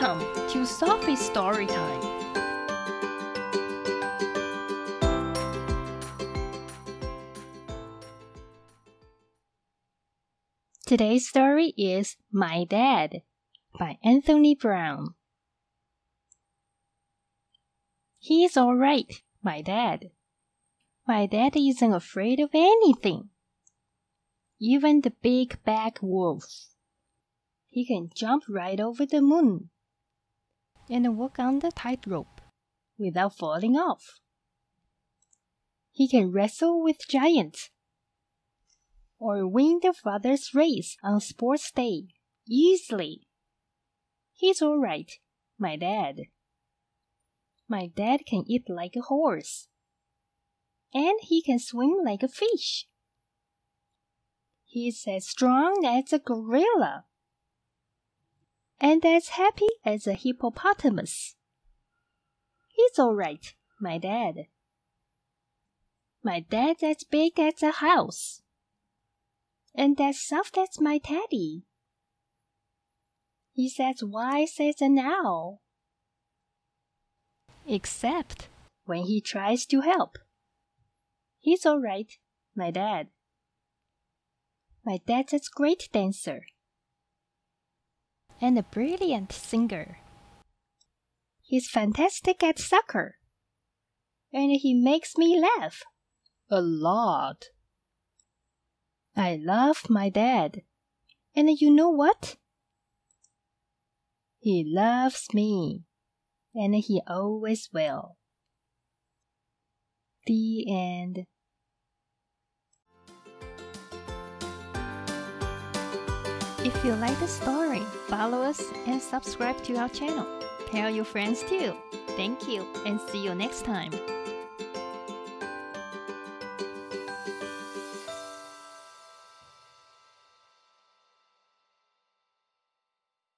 Welcome to Sophie's Story Time. Today's story is My Dad by Anthony Browne. He's all right, my dad. My dad isn't afraid of anything. Even the big bad wolf. He can jump right over the moon and walk on the tightrope without falling off. He can wrestle with giants or win the father's race on sports day easily. He's all right, my dad. My dad can eat like a horse. And he can swim like a fish. He's as strong as a gorilla. And as happy as a hippopotamus. He's all right, my dad. My dad's as big as a house. And as soft as my teddy. He's as wise as an owl except when he tries to help. He's all right, my dad. My dad's a great dancer and a brilliant singer. He's fantastic at soccer, and he makes me laugh a lot. I love my dad, and you know what? He loves me and he always will. The end. If you like the story, follow us and subscribe to our channel. Tell your friends too. Thank you and see you next time.